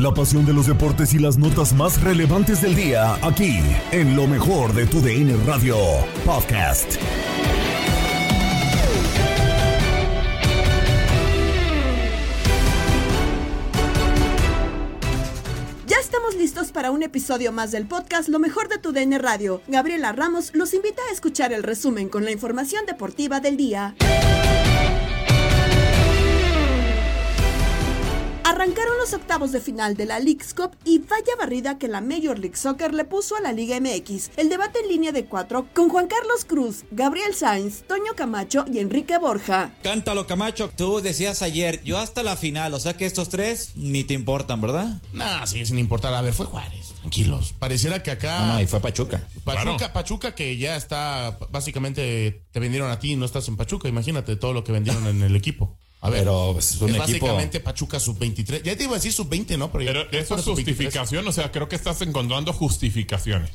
La pasión de los deportes y las notas más relevantes del día, aquí, en lo mejor de tu DN Radio Podcast. Ya estamos listos para un episodio más del podcast Lo mejor de tu DN Radio. Gabriela Ramos los invita a escuchar el resumen con la información deportiva del día. Arrancaron los octavos de final de la League's Cup y vaya barrida que la Major League Soccer le puso a la Liga MX. El debate en línea de cuatro con Juan Carlos Cruz, Gabriel Sainz, Toño Camacho y Enrique Borja. Cántalo, Camacho. Tú decías ayer, yo hasta la final, o sea que estos tres ni te importan, ¿verdad? Nah, sí, sin importar. A ver, fue Juárez. Tranquilos. Pareciera que acá. No, no, y fue Pachuca. Pachuca, Pachuca que ya está, básicamente te vendieron a ti y no estás en Pachuca. Imagínate todo lo que vendieron en el equipo. A ver, Pero pues, es un es equipo- básicamente Pachuca sub-23. Ya te iba a decir sub-20, ¿no? Pero, eso es fue sub-23. justificación, o sea, creo que estás encontrando justificaciones.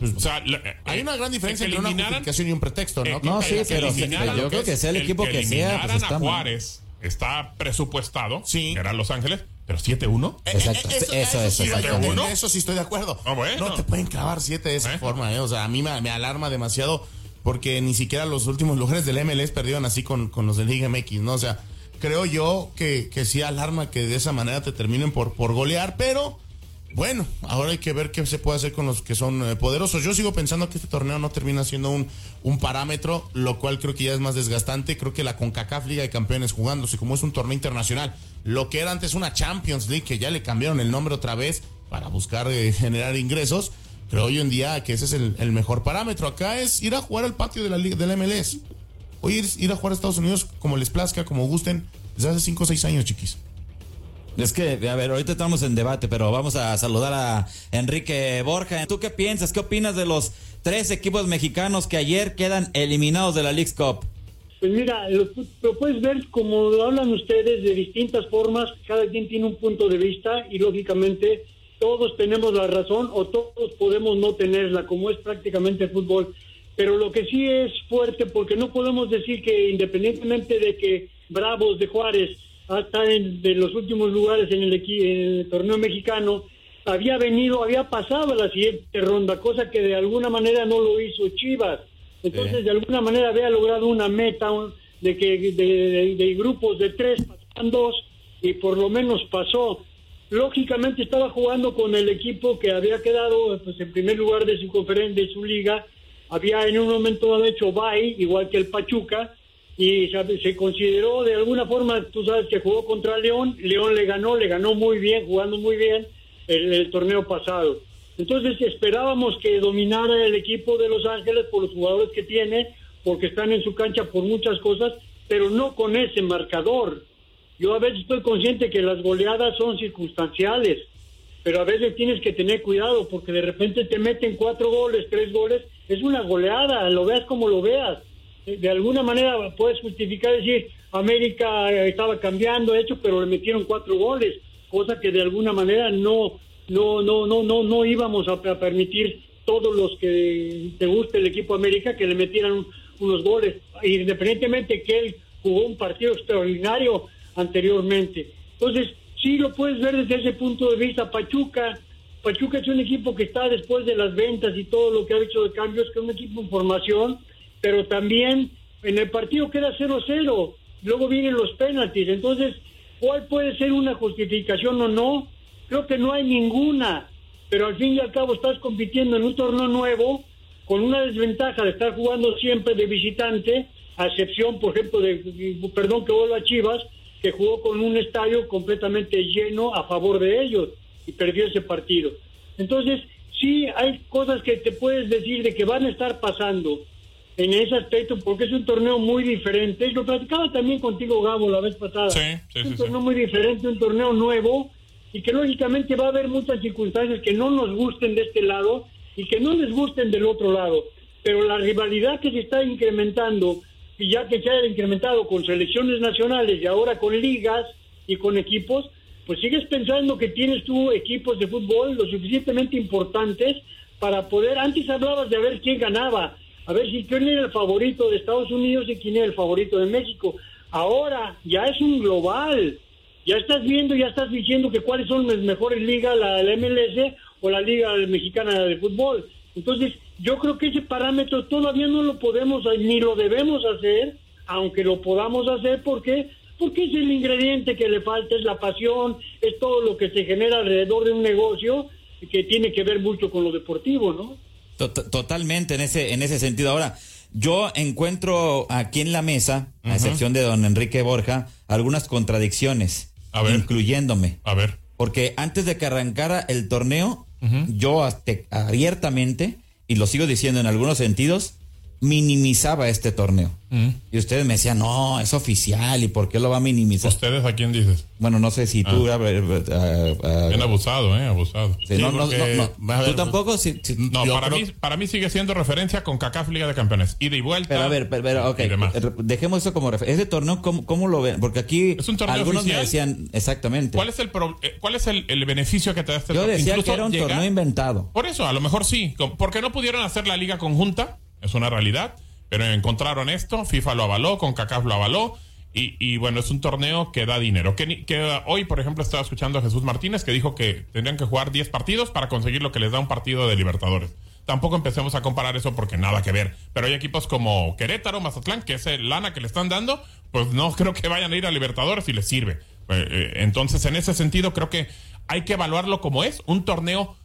O sea, Pues, Hay eh, una gran diferencia que entre una justificación y un pretexto, ¿no? eh, No, que- sí, que pero yo creo que sea el equipo que sea, pues, está a mal. Juárez está presupuestado, Sí. que era Los Ángeles, pero 7-1. Eh, Exacto, eh, eso, eh, eso, eso, exacto. en eso sí estoy de acuerdo. Ah, bueno. No te pueden clavar siete de esa forma, ¿eh? O sea, a mí me, me alarma demasiado porque ni siquiera los últimos lugares del MLS perdieron así con, con los del Liga MX, ¿no? O sea, creo yo que, que sí alarma que de esa manera te terminen por, por golear, pero bueno, ahora hay que ver qué se puede hacer con los que son eh, poderosos. Yo sigo pensando que este torneo no termina siendo un, un parámetro, lo cual creo que ya es más desgastante. Creo que la CONCACAF Liga de Campeones jugándose como es un torneo internacional, lo que era antes una Champions League, que ya le cambiaron el nombre otra vez para buscar eh, generar ingresos, creo hoy en día que ese es el, el mejor parámetro. Acá es ir a jugar al patio de la, liga- del MLS. Hoy ir, ir a jugar a Estados Unidos como les plazca, como gusten, desde hace 5 o 6 años, chiquis. Es que, a ver, ahorita estamos en debate, pero vamos a saludar a Enrique Borja. ¿Tú qué piensas? ¿Qué opinas de los tres equipos mexicanos que ayer quedan eliminados de la League's Cup? Pues mira, lo, lo puedes ver como lo hablan ustedes de distintas formas, cada quien tiene un punto de vista y lógicamente todos tenemos la razón o todos podemos no tenerla, como es prácticamente el fútbol. Pero lo que sí es fuerte, porque no podemos decir que independientemente de que Bravos de Juárez hasta en de los últimos lugares en el, equi- en el torneo mexicano, había venido, había pasado a la siguiente ronda, cosa que de alguna manera no lo hizo Chivas. Entonces, de alguna manera había logrado una meta de que de, de- de grupos de tres pasaban dos y por lo menos pasó. Lógicamente estaba jugando con el equipo que había quedado pues, en primer lugar de su conferencia, de su liga. Había en un momento dado hecho bye, igual que el Pachuca, y se consideró de alguna forma, tú sabes que jugó contra León, León le ganó, le ganó muy bien, jugando muy bien el, el torneo pasado. Entonces esperábamos que dominara el equipo de Los Ángeles por los jugadores que tiene, porque están en su cancha por muchas cosas, pero no con ese marcador. Yo a veces estoy consciente que las goleadas son circunstanciales, pero a veces tienes que tener cuidado porque de repente te meten cuatro goles, tres goles, es una goleada, lo veas como lo veas. Eh, De alguna manera puedes justificar decir América eh, estaba cambiando, hecho, pero le metieron cuatro goles, cosa que de alguna manera no, no, no, no, no, no íbamos a, a permitir todos los que te guste el equipo América que le metieran un- unos goles, independientemente que él jugó un partido extraordinario anteriormente. Entonces, sí lo puedes ver desde ese punto de vista. Pachuca, Pachuca es un equipo que está después de las ventas y todo lo que ha hecho de cambios, que es un equipo en formación, pero también en el partido queda 0-0, luego vienen los penaltis. Entonces, ¿cuál puede ser una justificación o no? Creo que no hay ninguna, pero al fin y al cabo estás compitiendo en un torneo nuevo con una desventaja de estar jugando siempre de visitante, a excepción, por ejemplo, de, perdón que vuelva a Chivas, que jugó con un estadio completamente lleno a favor de ellos y perdió ese partido. Entonces, sí hay cosas que te puedes decir de que van a estar pasando en ese aspecto, porque es un torneo muy diferente. Lo platicaba también contigo, Gabo, la vez pasada. Sí, sí, es un sí, torneo muy diferente, un torneo nuevo, y que lógicamente va a haber muchas circunstancias que no nos gusten de este lado y que no les gusten del otro lado. Pero la rivalidad que se está incrementando, ya que se ha incrementado con selecciones nacionales y ahora con ligas y con equipos, pues sigues pensando que tienes tú equipos de fútbol lo suficientemente importantes para poder, antes hablabas de a ver quién ganaba, a ver si quién era el favorito de Estados Unidos y quién era el favorito de México. Ahora ya es un global, ya estás viendo, ya estás diciendo que cuáles son las mejores ligas, la, la MLS o la Liga Mexicana de Fútbol. Entonces, yo creo que ese parámetro todavía no lo podemos ni lo debemos hacer, aunque lo podamos hacer, ¿por qué? Porque es el ingrediente que le falta, es la pasión, es todo lo que se genera alrededor de un negocio que tiene que ver mucho con lo deportivo, ¿no? Tot- Totalmente en ese, en ese sentido. Ahora, yo encuentro aquí en la mesa, a excepción de don Enrique Borja, algunas contradicciones, incluyéndome. A ver. Porque antes de que arrancara el torneo, yo hasta- abiertamente, y lo sigo diciendo en algunos sentidos, minimizaba este torneo. Y ustedes me decían, no, es oficial, ¿y por qué lo va a minimizar? ¿Ustedes a quién dices? Bueno, no sé si tú... Ah. a ver, ah, ah, Bien abusado, ¿eh? Abusado. Sí, no, no, no, no. ¿Tú tampoco? Sí, sí. No, para creo- mí, para mí sigue siendo referencia con CACAF Liga de Campeones. Ida y vuelta. Pero a ver, pero, pero, ok, y demás. eh, dejemos eso como referencia. Ese torneo, ¿cómo, cómo lo ven? Porque aquí ¿Es un torneo algunos me oficial? decían, exactamente. ¿Cuál es el pro- eh, cuál es el, el beneficio que te da este Yo torneo? decía Incluso que era un llegar- torneo inventado. Por eso, a lo mejor sí. Com- Porque no pudieron hacer la liga conjunta, es una realidad. Pero encontraron esto, FIFA lo avaló, con CACAF lo avaló. Y, y bueno, es un torneo que da dinero. Que, que hoy, por ejemplo, estaba escuchando a Jesús Martínez que dijo que tendrían que jugar 10 partidos para conseguir lo que les da un partido de Libertadores. Tampoco empecemos a comparar eso porque nada que ver. Pero hay equipos como Querétaro, Mazatlán, que ese lana que le están dando, pues no creo que vayan a ir a Libertadores y les sirve. Eh, eh, entonces, en ese sentido, creo que hay que evaluarlo como es un torneo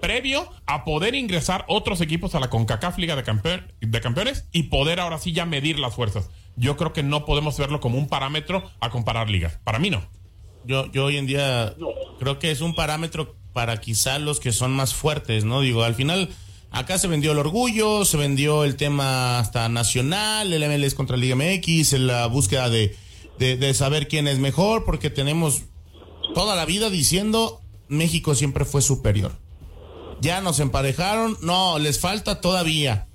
previo a poder ingresar otros equipos a la CONCACAF Liga de, Campe- de Campeones y poder ahora sí ya medir las fuerzas. Yo creo que no podemos verlo como un parámetro a comparar ligas. Para mí no. Yo, yo hoy en día creo que es un parámetro para quizá los que son más fuertes, ¿no? Digo, al final acá se vendió el orgullo, se vendió el tema hasta nacional, el MLS contra Liga MX, la búsqueda de, de saber quién es mejor, porque tenemos toda la vida diciendo México siempre fue superior. Ya nos emparejaron, no, les falta todavía.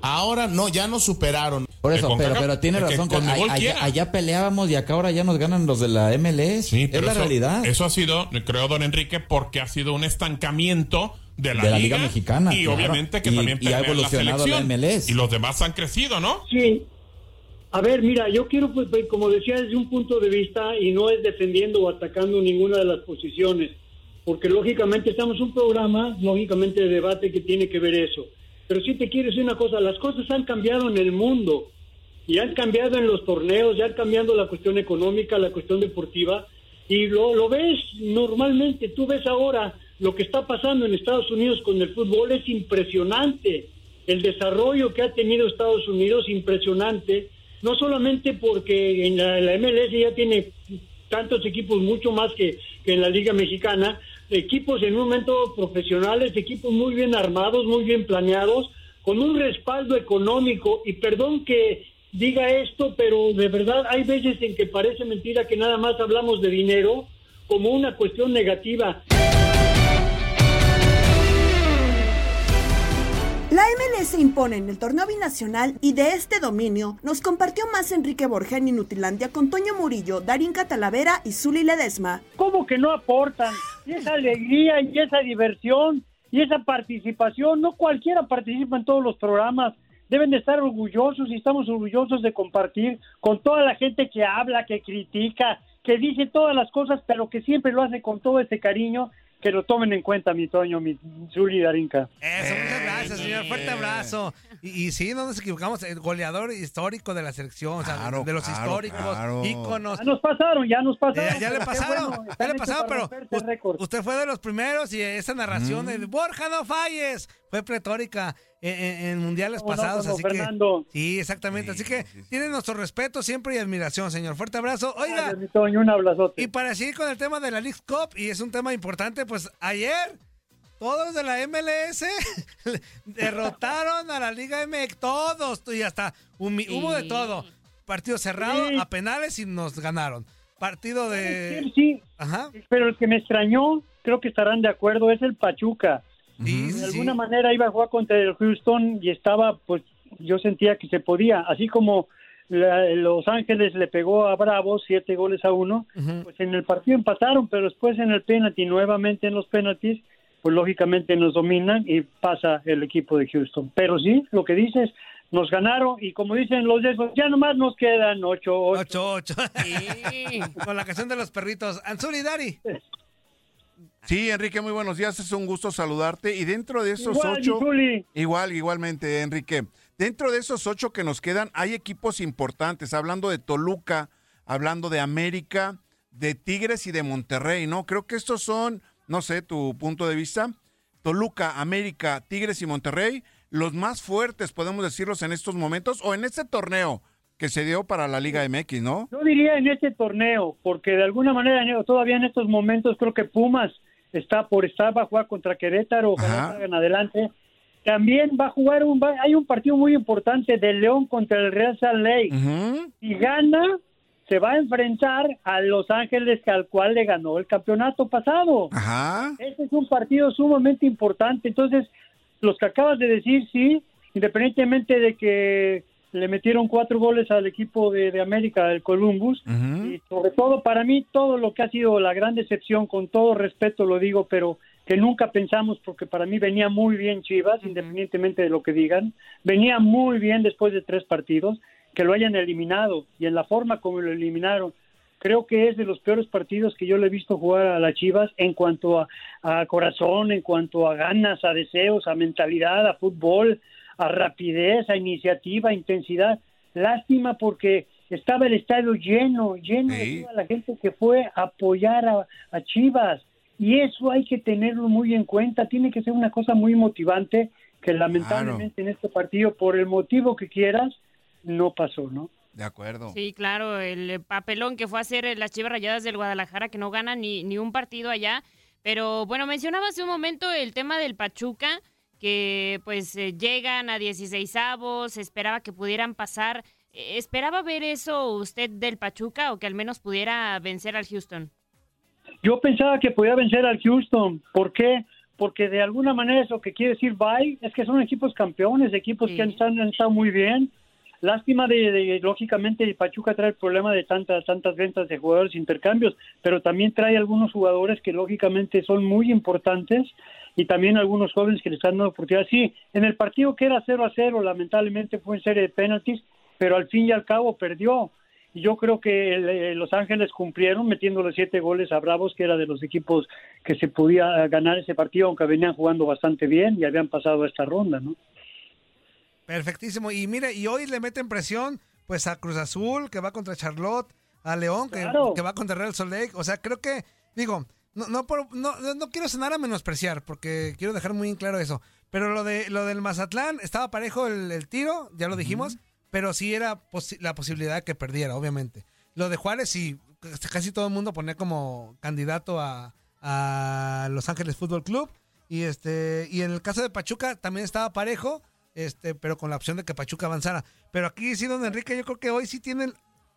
Ahora no, ya nos superaron. Por eso, pero, pero tiene razón que a- allá, allá peleábamos y acá ahora ya nos ganan los de la MLS. Sí, es pero la eso- realidad. Eso ha sido, creo, don Enrique, porque ha sido un estancamiento de la, De la Liga Mexicana, Y claro. obviamente que Y- también y ha pelea la evolucionado la selección. MLS. Y los demás han crecido, ¿no? Sí. A ver, mira, yo quiero, pues, pues, como decía, desde un punto de vista, y no es defendiendo o atacando ninguna de las posiciones, porque lógicamente estamos un programa, lógicamente de debate que tiene que ver eso. Pero sí te quiero decir una cosa, las cosas han cambiado en el mundo, y han cambiado en los torneos, ya han cambiado la cuestión económica, la cuestión deportiva, y lo, lo ves normalmente, tú ves ahora lo que está pasando en Estados Unidos con el fútbol, es impresionante. El desarrollo que ha tenido Estados Unidos, impresionante, no solamente porque en la, MLS ya tiene tantos equipos, mucho más que en la Liga Mexicana, equipos en un momento profesionales, equipos muy bien armados, muy bien planeados, con un respaldo económico, y perdón que, diga esto, pero de verdad hay veces en que parece mentira que nada más hablamos de dinero como una cuestión negativa. La MLS impone en el torneo binacional y de este dominio nos compartió más Enrique Borja en Inutilandia con Toño Murillo, Darín Catalavera y Zuli Ledesma. ¿Cómo que no aportan? Y esa alegría y esa diversión y esa participación, no cualquiera participa en todos los programas. Deben de estar orgullosos y estamos orgullosos de compartir con toda la gente que habla, que critica, que dice todas las cosas, pero que siempre lo hace con todo ese cariño que lo tomen en cuenta, mi Toño, mi Zuli Darinka. Eso, muchas gracias, señor. Fuerte abrazo. Y, y sí, no nos equivocamos, el goleador histórico de la selección, o sea, de los claro, históricos, claro. íconos. Ya nos pasaron, ya nos pasaron. Ya, ya le pasaron, bueno, ya le pasaron, pero usted fue de los primeros y esa narración Mm. de Borja no falles fue pletórica en, en- en mundiales ¿Cómo no, pasados, como así Fernando? que sí, exactamente, así que tiene nuestro respeto siempre y admiración, señor. Fuerte abrazo. Oiga, Gracias, mi Toño, un abrazote. y para seguir con el tema de la League Cup, y es un tema importante, pues ayer todos los de la MLS derrotaron a la Liga MX, todos, y hasta humi- hubo de todo. Partido cerrado, Sí. a penales y nos ganaron. Partido de... Sí, sí, Ajá. pero el que me extrañó, creo que estarán de acuerdo, es el Pachuca. Sí, De sí, alguna sí. manera iba a jugar contra el Houston y estaba, pues, yo sentía que se podía, así como la- Los Ángeles le pegó a Bravos siete goles a uno, pues en el partido empataron, pero después en el penalti, nuevamente en los penaltis, pues lógicamente nos dominan y pasa el equipo de Houston. Pero sí, lo que dices, nos ganaron y como dicen los de esos, ya nomás nos quedan ocho, ocho. 8-8. Con la canción de los perritos. Anzuli Dari. Sí, Enrique, muy buenos días. Es un gusto saludarte. Y dentro de esos Igual, ocho. mi Zuli. Igual, igualmente, Enrique. Dentro de esos ocho que nos quedan, hay equipos importantes. Hablando de Toluca, hablando de América, de Tigres y de Monterrey, ¿no? Creo que estos son, no sé, tu punto de vista. Toluca, América, Tigres y Monterrey, los más fuertes, podemos decirlos en estos momentos, o en este torneo que se dio para la Liga MX, ¿no? Yo diría en este torneo, porque de alguna manera todavía en estos momentos creo que Pumas está por estar, va a jugar contra Querétaro, ojalá salgan adelante. También va a jugar un, va- hay un partido muy importante de León contra el Real Salt Lake. Si gana, se va a enfrentar a Los Ángeles, que al cual le ganó el campeonato pasado. Ajá. Este es un partido sumamente importante. Entonces, los que acabas de decir, sí, independientemente de que le metieron cuatro goles al equipo de, de América, del Columbus, y sobre todo para mí, todo lo que ha sido la gran decepción, con todo respeto lo digo, pero que nunca pensamos, porque para mí venía muy bien Chivas, independientemente de lo que digan, venía muy bien después de tres partidos, que lo hayan eliminado, y en la forma como lo eliminaron, creo que es de los peores partidos que yo le he visto jugar a las Chivas en cuanto a, a corazón, en cuanto a ganas, a deseos, a mentalidad, a fútbol, a rapidez, a iniciativa, a intensidad. Lástima porque estaba el estadio lleno, lleno Sí. de toda la gente que fue a apoyar a, a Chivas. Y eso hay que tenerlo muy en cuenta. Tiene que ser una cosa muy motivante que lamentablemente en este partido, por el motivo que quieras, no pasó, ¿no? De acuerdo. Sí, claro, el eh, papelón que fue a hacer eh, las Chivas Rayadas del Guadalajara, que no ganan ni, ni un partido allá. Pero bueno, mencionaba hace un momento el tema del Pachuca, que pues eh, llegan a 16 avos, esperaba que pudieran pasar. ¿Esperaba ver eso usted del Pachuca o que al menos pudiera vencer al Houston? Yo pensaba que podía vencer al Houston. ¿Por qué? Porque de alguna manera eso que quiere decir bye es que son equipos campeones, equipos Sí. que han, han estado muy bien. Lástima de, de- lógicamente, Pachuca trae el problema de tantas tantas ventas de jugadores, intercambios, pero también trae algunos jugadores que lógicamente son muy importantes y también algunos jóvenes que le están dando oportunidad. Sí, en el partido que era 0 a 0, lamentablemente fue en serie de penaltis, pero al fin y al cabo perdió. Y yo creo que el- eh, Los Ángeles cumplieron metiéndole siete goles a Bravos, que era de los equipos que se podía ganar ese partido, aunque venían jugando bastante bien y habían pasado esta ronda, ¿no? Perfectísimo. Y mire, y hoy le meten presión pues a Cruz Azul, que va contra Charlotte, a León, que, Claro. que va contra Real Salt Lake. O sea, creo que, digo, no, no, por- no, quiero sonar a menospreciar, porque quiero dejar muy en claro eso. Pero lo de lo del Mazatlán, estaba parejo el, el tiro, ya lo dijimos, pero sí era posi- la posibilidad que perdiera, obviamente. Lo de Juárez, sí, casi todo el mundo ponía como candidato a, a Los Ángeles Fútbol Club. Y este y en el caso de Pachuca también estaba parejo, este, pero con la opción de que Pachuca avanzara. Pero aquí sí, don Enrique, yo creo que hoy sí tienen,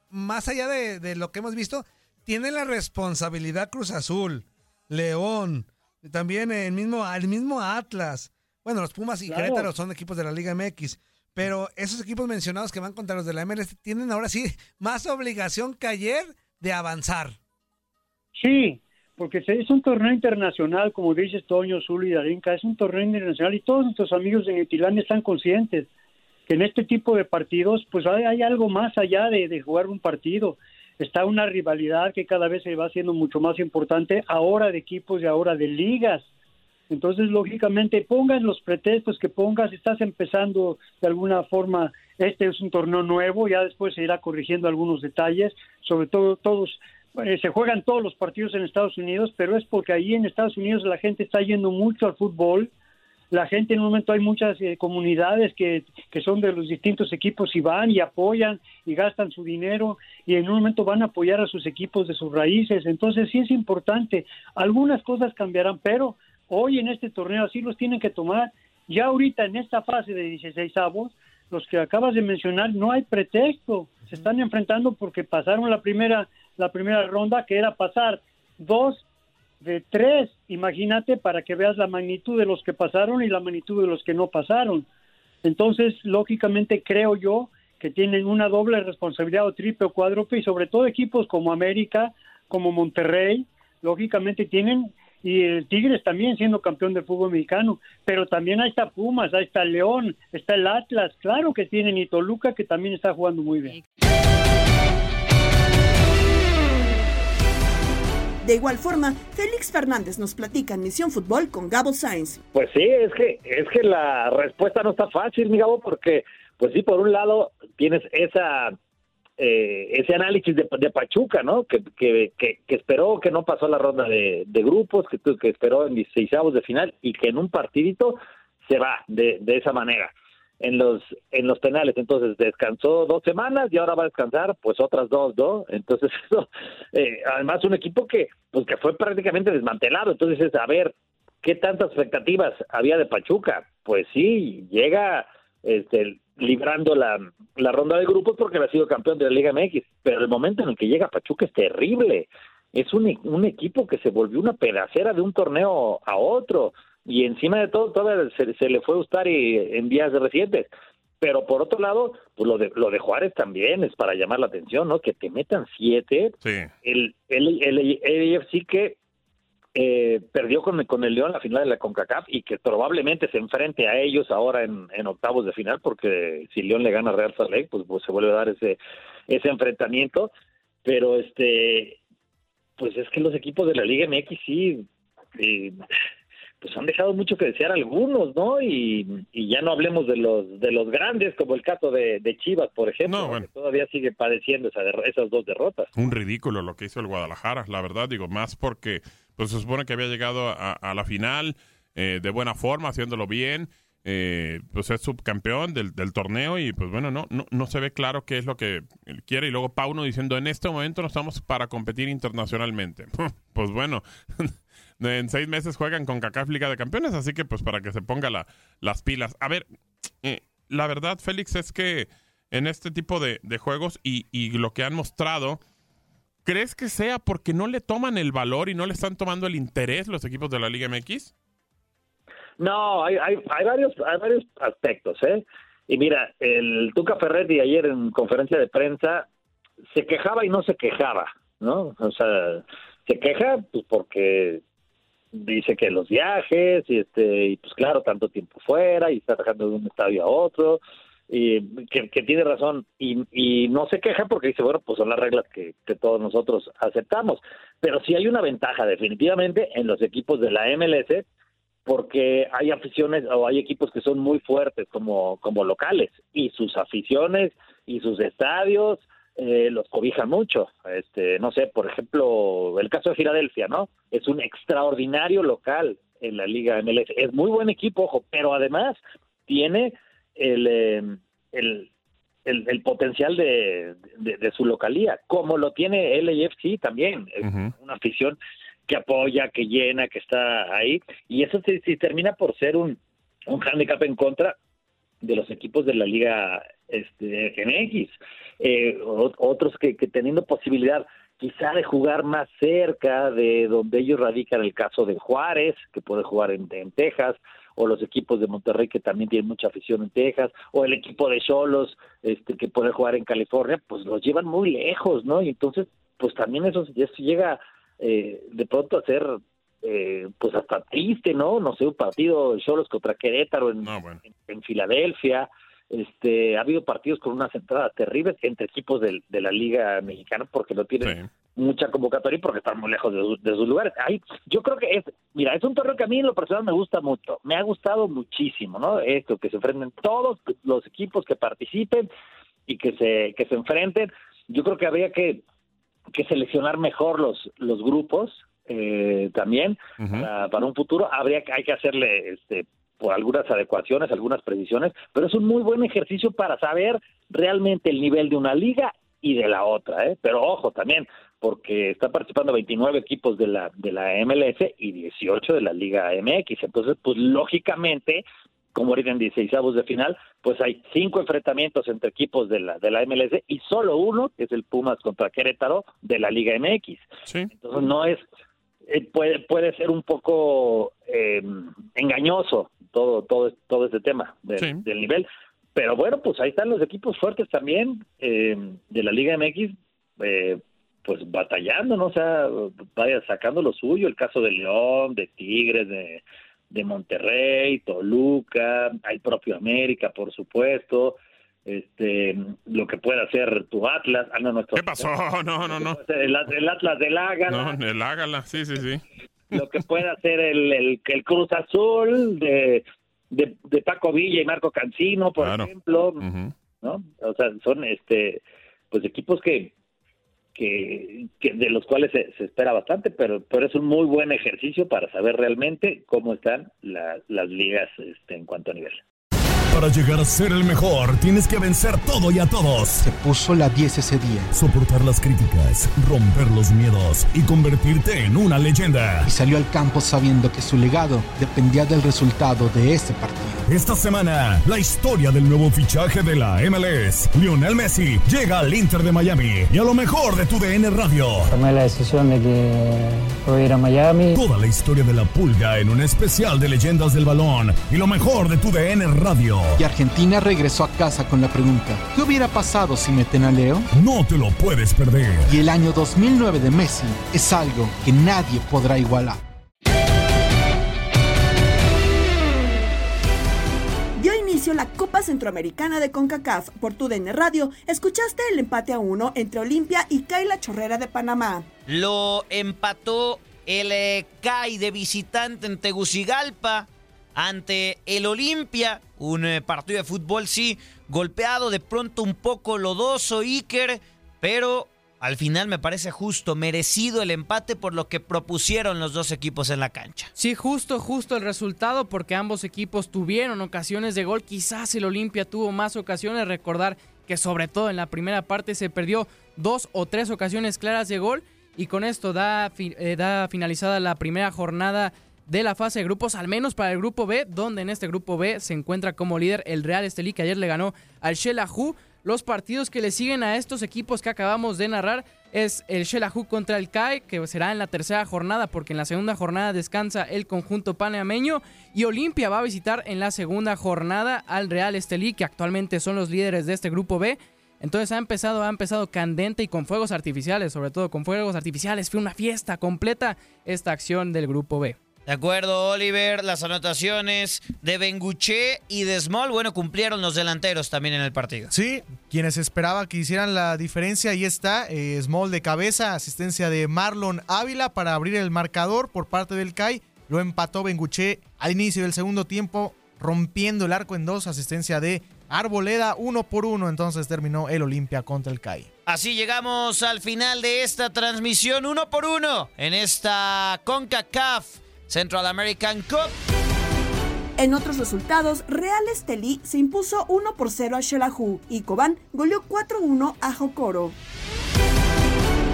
más allá de, de lo que hemos visto, tienen la responsabilidad Cruz Azul, León, también el mismo, el mismo Atlas. Bueno, los Pumas y Claro. Querétaro son equipos de la Liga MX. Pero esos equipos mencionados que van contra los de la MLS tienen ahora sí más obligación que ayer de avanzar. Sí, porque se- es un torneo internacional, como dices Toño, Zul y Darinka, es un torneo internacional y todos nuestros amigos de Neutilán están conscientes que en este tipo de partidos pues hay, hay algo más allá de, de jugar un partido. Está una rivalidad que cada vez se va haciendo mucho más importante ahora de equipos y ahora de ligas. Entonces, lógicamente, pongas los pretextos que pongas, estás empezando de alguna forma, este es un torneo nuevo, ya después se irá corrigiendo algunos detalles, sobre todo todos, eh, se juegan todos los partidos en Estados Unidos, pero es porque ahí en Estados Unidos la gente está yendo mucho al fútbol, la gente en un momento hay muchas eh, comunidades que, que son de los distintos equipos y van y apoyan y gastan su dinero y en un momento van a apoyar a sus equipos de sus raíces. Entonces sí es importante. Algunas cosas cambiarán, pero hoy en este torneo así los tienen que tomar. Ya ahorita en esta fase de 16 avos, los que acabas de mencionar, no hay pretexto. Se están enfrentando porque pasaron la primera, la primera ronda, que era pasar dos de tres. Imagínate para que veas la magnitud de los que pasaron y la magnitud de los que no pasaron. Entonces, lógicamente, creo yo que tienen una doble responsabilidad o triple o cuádruple y sobre todo equipos como América, como Monterrey, lógicamente tienen y el Tigres también siendo campeón del fútbol mexicano, pero también ahí está Pumas, ahí está León, está el Atlas, claro que tienen y Toluca que también está jugando muy bien. De igual forma, Félix Fernández nos platica en Misión Fútbol con Gabo Sainz. Pues sí, es que es que la respuesta no está fácil, mi Gabo, porque pues sí, por un lado tienes esa eh, ese análisis de, de Pachuca, ¿no? Que, que, que, que esperó que no pasó la ronda de, grupos, que, que esperó en 16 de final y que en un partidito se va de esa manera en los en los penales. Entonces descansó dos semanas y ahora va a descansar pues otras dos, ¿no? Entonces eso, eh, además un equipo que pues que fue prácticamente desmantelado. Entonces es a ver qué tantas expectativas había de Pachuca. Pues sí, llega este librando la, la ronda de grupos porque ha sido campeón de la Liga MX, pero el momento en el que llega Pachuca es terrible. Es un, un equipo que se volvió una pedacera de un torneo a otro y encima de todo todavía se, se le fue Ustari en días recientes. Pero por otro lado, pues lo de, lo de Juárez también es para llamar la atención, ¿no? Que te metan siete. El, el, el, el AFC que eh, perdió con, con el León la final de la CONCACAF y que probablemente se enfrente a ellos ahora en, en octavos de final, porque si León le gana a Real Salt Lake, pues, pues se vuelve a dar ese, ese enfrentamiento. Pero este, pues es que los equipos de la Liga MX sí, eh, pues han dejado mucho que desear algunos, ¿no? Y, y ya no hablemos de los de los grandes, como el caso de, de Chivas, por ejemplo, que todavía sigue padeciendo esa esas dos derrotas. Un ridículo lo que hizo el Guadalajara, la verdad, digo, más porque pues se supone que había llegado a, a la final eh, de buena forma, haciéndolo bien, eh, pues es subcampeón del, del torneo y pues bueno, no, no, no se ve claro qué es lo que él quiere y luego Pauno diciendo, en este momento no estamos para competir internacionalmente. pues bueno, en seis meses juegan con CACAF Liga de Campeones, así que pues para que se ponga la- las pilas. A ver, eh, la verdad, Félix, es que en este tipo de, juegos y, y lo que han mostrado, ¿crees que sea porque no le toman el valor y no le están tomando el interés los equipos de la Liga MX? No, hay, hay, hay varios hay varios aspectos, ¿eh? Y mira, el Tuca Ferretti ayer en conferencia de prensa se quejaba y no se quejaba, ¿no? O sea, se queja pues porque dice que los viajes y este y pues claro, tanto tiempo fuera y está dejando de un estadio a otro y que, tiene razón y, y no se queja porque dice, bueno, pues son las reglas que, que todos nosotros aceptamos. Pero sí hay una ventaja definitivamente en los equipos de la MLS porque hay aficiones o hay equipos que son muy fuertes como, como locales y sus aficiones y sus estadios eh, los cobijan mucho. Este, no sé, por ejemplo, el caso de Filadelfia, ¿no? Es un extraordinario local en la Liga MLS. Es muy buen equipo, ojo, pero además tiene el, eh, el, el, el potencial de, de, de su localía, como lo tiene LAFC también. Es una afición que apoya, que llena, que está ahí. Y eso sí, sí termina por ser un, un handicap en contra de los equipos de la Liga este, MX. Eh, otros que, que teniendo posibilidad quizá de jugar más cerca de donde ellos radican, el caso de Juárez, que puede jugar en, en Texas, o los equipos de Monterrey que también tienen mucha afición en Texas, o el equipo de Cholos este, que puede jugar en California, pues los llevan muy lejos, ¿no? Y entonces, pues también eso, eso llega eh, de pronto a ser eh, pues hasta triste, ¿no? No sé, un partido de Cholos contra Querétaro en, en, en Filadelfia. Este, ha habido partidos con unas entradas terribles entre equipos del- de, la Liga Mexicana porque no tienen mucha convocatoria y porque están muy lejos de, su- de sus lugares. Ahí, yo creo que es, mira, es un torneo que a mí en lo personal me gusta mucho. Me ha gustado muchísimo, ¿no? Esto, que se enfrenten todos los equipos que participen y que se, que se enfrenten. Yo creo que habría que, que seleccionar mejor los, los grupos eh, también para, para un futuro. Habría que, hay que hacerle este, por algunas adecuaciones, algunas precisiones, pero es un muy buen ejercicio para saber realmente el nivel de una liga y de la otra, ¿eh? Pero ojo también, porque está participando 29 equipos de la de la MLS y 18 de la Liga MX, entonces pues lógicamente como ahorita en 16 de final, pues hay cinco enfrentamientos entre equipos de la de la MLS y solo uno, que es el Pumas contra Querétaro de la Liga MX. Entonces no es eh, puede puede ser un poco eh, engañoso todo todo todo este tema del- del nivel. Pero bueno pues ahí están los equipos fuertes también eh, de la Liga MX eh, pues batallando no o sea vaya sacando lo suyo. El caso de León de Tigres de de Monterrey Toluca hay propio América por supuesto. Este lo que puede hacer tu Atlas ah no nuestro ¿Qué pasó? No, no, no. el, el Atlas del Ágala. No, el hágala, sí, sí, sí. Lo que puede hacer el, el, el Cruz Azul de, de, de Paco Villa y Marco Cancino, por ejemplo, ¿no? O sea, son este pues equipos que que, que de los cuales se, se espera bastante, pero pero es un muy buen ejercicio para saber realmente cómo están la- las ligas este, en cuanto a nivel. Para llegar a ser el mejor, tienes que vencer todo y a todos. Se puso la 10 ese día. Soportar las críticas, romper los miedos y convertirte en una leyenda. Y salió al campo sabiendo que su legado dependía del resultado de ese partido. Esta semana, la historia del nuevo fichaje de la MLS. Lionel Messi llega al Inter de Miami y a lo mejor de tu DN Radio. Tomé la decisión de que voy a ir a Miami. Toda la historia de la pulga en un especial de leyendas del balón y lo mejor de tu DN Radio. Y Argentina regresó a casa con la pregunta, ¿qué hubiera pasado si meten a Leo? No te lo puedes perder. Y el año 2009 de Messi es algo que nadie podrá igualar. Dio inicio la Copa Centroamericana de CONCACAF por tu DN Radio. Escuchaste el empate a uno entre Olimpia y Kaila Chorrera de Panamá. Lo empató el eh, CAI de visitante en Tegucigalpa ante el Olimpia. Un eh, partido de fútbol, sí, golpeado, de pronto un poco lodoso, Iker, pero al final me parece justo, merecido el empate por lo que propusieron los dos equipos en la cancha. Sí, justo, justo el resultado porque ambos equipos tuvieron ocasiones de gol. Quizás el Olimpia tuvo más ocasiones. Recordar que sobre todo en la primera parte se perdió dos o tres ocasiones claras de gol. Y con esto da, eh, da finalizada la primera jornada de la fase de grupos, al menos para el grupo B, donde en este grupo B se encuentra como líder el Real Estelí, que ayer le ganó al Shelahu. Los partidos que le siguen a estos equipos que acabamos de narrar es el Shelahu contra el CAI, que será en la tercera jornada, porque en la segunda jornada descansa el conjunto panameño. Y Olimpia va a visitar en la segunda jornada al Real Estelí, que actualmente son los líderes de este grupo B. Entonces ha empezado, ha empezado candente y con fuegos artificiales, sobre todo con fuegos artificiales. Fue una fiesta completa esta acción del grupo B. De acuerdo, Oliver, las anotaciones de Benguché y de Small, bueno, cumplieron los delanteros también en el partido. Sí, quienes esperaba que hicieran la diferencia, ahí está, eh, Small de cabeza, asistencia de Marlon Ávila para abrir el marcador por parte del CAI, lo empató Benguché al inicio del segundo tiempo, rompiendo el arco en dos, asistencia de Arboleda, uno por uno, entonces terminó el Olimpia contra el CAI. Así llegamos al final de esta transmisión uno por uno en esta CONCACAF Central American Cup. En otros resultados, Real Estelí se impuso 1 por 0 a Shelahu y Cobán goleó 4-1 a Jocoro.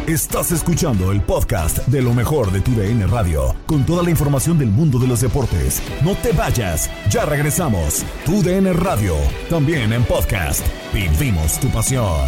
Estás escuchando el podcast de lo mejor de tu DN Radio, con toda la información del mundo de los deportes. No te vayas, ya regresamos. Tu DN Radio, también en podcast. Vivimos tu pasión.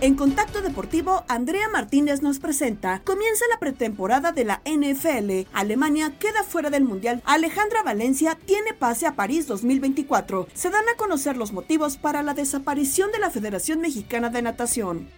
En Contacto Deportivo, Andrea Martínez nos presenta. Comienza la pretemporada de la NFL. Alemania queda fuera del Mundial. Alejandra Valencia tiene pase a París 2024. Se dan a conocer los motivos para la desaparición de la Federación Mexicana de Natación.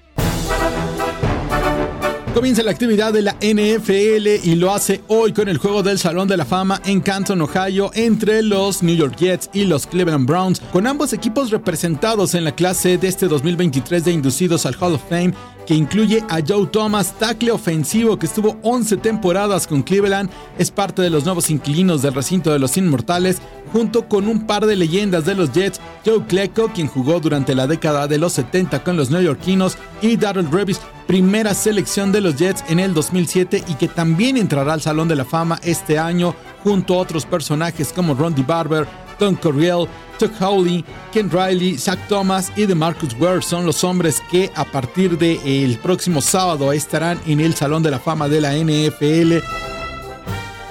Comienza la actividad de la NFL y lo hace hoy con el juego del Salón de la Fama en Canton, Ohio, entre los New York Jets y los Cleveland Browns, con ambos equipos representados en la clase de este 2023 de inducidos al Hall of Fame que incluye a Joe Thomas, tackle ofensivo que estuvo 11 temporadas con Cleveland, es parte de los nuevos inquilinos del recinto de los Inmortales, junto con un par de leyendas de los Jets, Joe Klecko, quien jugó durante la década de los 70 con los neoyorquinos, y Darrell Revis, primera selección de los Jets en el 2007 y que también entrará al Salón de la Fama este año junto a otros personajes como Rondy Barber, Don Corriel, Chuck Howley, Ken Riley, Zach Thomas y DeMarcus Ware son los hombres que a partir del próximo sábado estarán en el Salón de la Fama de la NFL.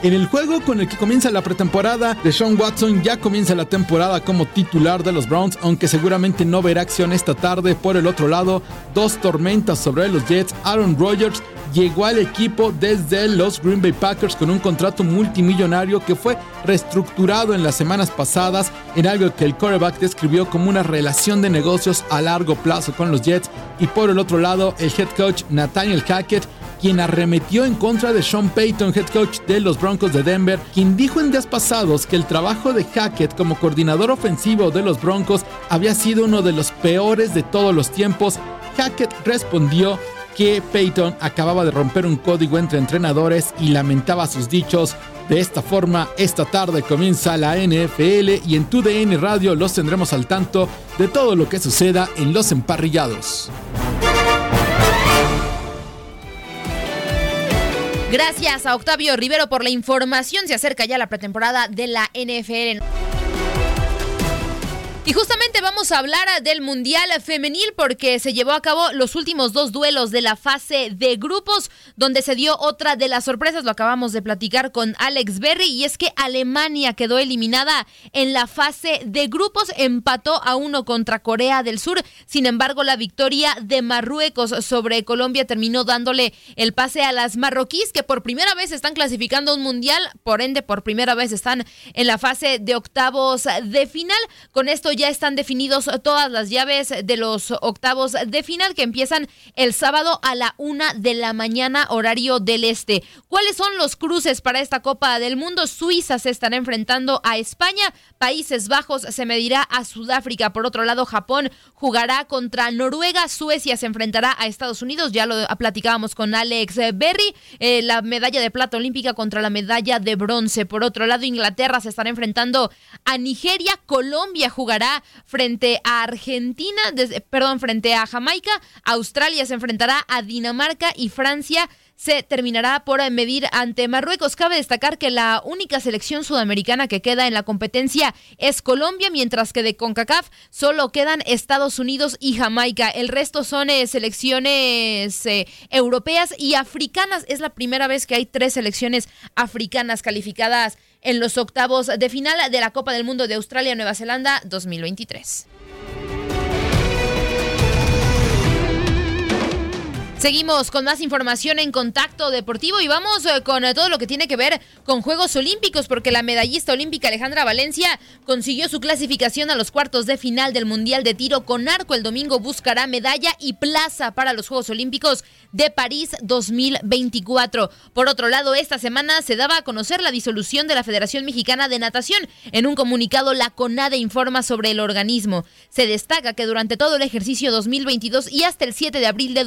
En el juego con el que comienza la pretemporada, de Sean Watson ya comienza la temporada como titular de los Browns, aunque seguramente no verá acción esta tarde. Por el otro lado, dos tormentas sobre los Jets. Aaron Rodgers llegó al equipo desde los Green Bay Packers con un contrato multimillonario que fue reestructurado en las semanas pasadas en algo que el quarterback describió como una relación de negocios a largo plazo con los Jets. Y por el otro lado, el head coach Nathaniel Hackett quien arremetió en contra de Sean Payton, head coach de los Broncos de Denver, quien dijo en días pasados que el trabajo de Hackett como coordinador ofensivo de los Broncos había sido uno de los peores de todos los tiempos. Hackett respondió que Payton acababa de romper un código entre entrenadores y lamentaba sus dichos. De esta forma, esta tarde comienza la NFL y en tu DN Radio los tendremos al tanto de todo lo que suceda en los emparrillados. Gracias a Octavio Rivero por la información. Se acerca ya la pretemporada de la NFL. Y justamente vamos a hablar del Mundial Femenil porque se llevó a cabo los últimos dos duelos de la fase de grupos donde se dio otra de las sorpresas, lo acabamos de platicar con Alex Berry y es que Alemania quedó eliminada en la fase de grupos, empató a uno contra Corea del Sur, sin embargo la victoria de Marruecos sobre Colombia terminó dándole el pase a las marroquíes que por primera vez están clasificando un Mundial, por ende por primera vez están en la fase de octavos de final, con esto ya están definidos todas las llaves de los octavos de final que empiezan el sábado a la una de la mañana, horario del este. ¿Cuáles son los cruces para esta Copa del Mundo? Suiza se estará enfrentando a España, Países Bajos se medirá a Sudáfrica, por otro lado Japón jugará contra Noruega, Suecia se enfrentará a Estados Unidos, ya lo platicábamos con Alex Berry, eh, la medalla de plata olímpica contra la medalla de bronce. Por otro lado, Inglaterra se estará enfrentando a Nigeria, Colombia jugará frente a Argentina, perdón, frente a Jamaica, Australia se enfrentará a Dinamarca y Francia se terminará por medir ante Marruecos. Cabe destacar que la única selección sudamericana que queda en la competencia es Colombia, mientras que de CONCACAF solo quedan Estados Unidos y Jamaica. El resto son eh, selecciones eh, europeas y africanas. Es la primera vez que hay tres selecciones africanas calificadas en los octavos de final de la Copa del Mundo de Australia-Nueva Zelanda 2023. Seguimos con más información en Contacto Deportivo y vamos eh, con eh, todo lo que tiene que ver con Juegos Olímpicos porque la medallista olímpica Alejandra Valencia consiguió su clasificación a los cuartos de final del Mundial de Tiro con arco. El domingo buscará medalla y plaza para los Juegos Olímpicos de París 2024. Por otro lado, esta semana se daba a conocer la disolución de la Federación Mexicana de Natación. En un comunicado, la CONADE informa sobre el organismo. Se destaca que durante todo el ejercicio 2022 y hasta el 7 de abril de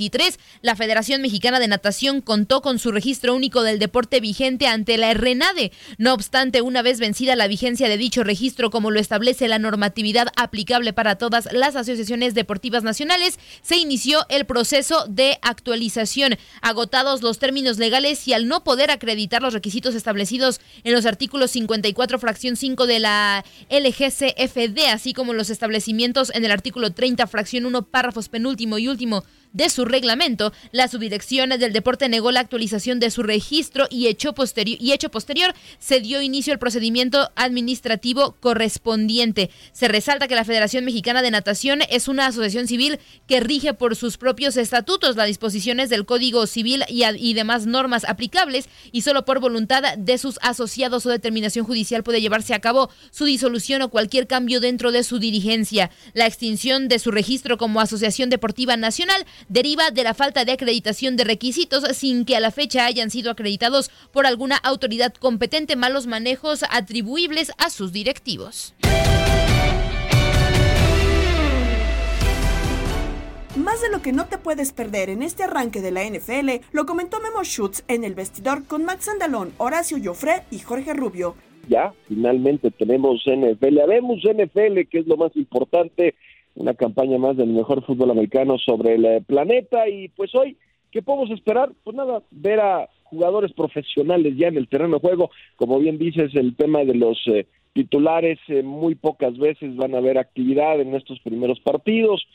2023, la Federación Mexicana de Natación contó con su registro único del deporte vigente ante la RENADE. No obstante, una vez vencida la vigencia de dicho registro, como lo establece la normatividad aplicable para todas las asociaciones deportivas nacionales, se inició el proceso de actualización. Agotados los términos legales y al no poder acreditar los requisitos establecidos en los artículos 54, fracción 5 de la LGCFD, así como los establecimientos en el artículo 30, fracción 1, párrafos penúltimo y último de su reglamento, la subdirección del deporte negó la actualización de su registro y hecho, posterior, y hecho posterior se dio inicio al procedimiento administrativo correspondiente. Se resalta que la Federación Mexicana de Natación es una asociación civil que rige por sus propios estatutos, las disposiciones del Código Civil y, y demás normas aplicables y solo por voluntad de sus asociados o determinación judicial puede llevarse a cabo su disolución o cualquier cambio dentro de su dirigencia. La extinción de su registro como Asociación Deportiva Nacional deriva de la falta de acreditación de requisitos sin que a la fecha hayan sido acreditados por alguna autoridad competente, malos manejos atribuibles a sus directivos. Más de lo que no te puedes perder en este arranque de la NFL, lo comentó Memo Schutz en el vestidor con Max Andalón, Horacio Joffre y Jorge Rubio. Ya, finalmente tenemos NFL. Habemos NFL, que es lo más importante una campaña más del mejor fútbol americano sobre el eh, planeta y pues hoy, ¿qué podemos esperar? Pues nada, ver a jugadores profesionales ya en el terreno de juego, como bien dices, el tema de los eh, titulares eh, muy pocas veces van a haber actividad en estos primeros partidos,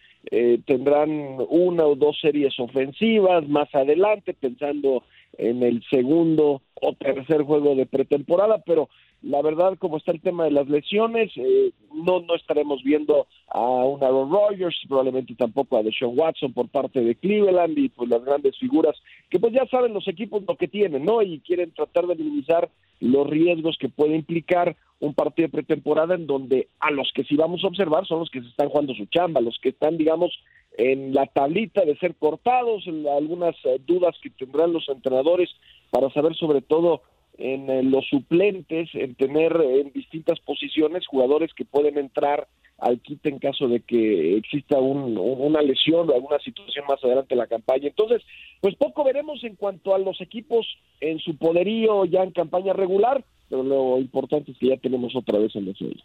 tendrán una o dos series ofensivas más adelante, pensando en el segundo o tercer juego de pretemporada, pero la verdad, como está el tema de las lesiones, eh, no, no estaremos viendo a un Aaron Rodgers, probablemente tampoco a Deshaun Watson por parte de Cleveland y pues las grandes figuras que pues ya saben los equipos lo que tienen, ¿no? Y quieren tratar de minimizar los riesgos que puede implicar un partido de pretemporada en donde a los que sí vamos a observar son los que se están jugando su chamba, los que están, digamos, en la tablita de ser cortados, algunas eh, dudas que tendrán los entrenadores para saber sobre todo en eh, los suplentes, en tener en distintas posiciones jugadores que pueden entrar al kit en caso de que exista una lesión o alguna situación más adelante en la campaña. Entonces, pues poco veremos en cuanto a los equipos en su poderío ya en campaña regular, pero lo importante es que ya tenemos otra vez en la serie.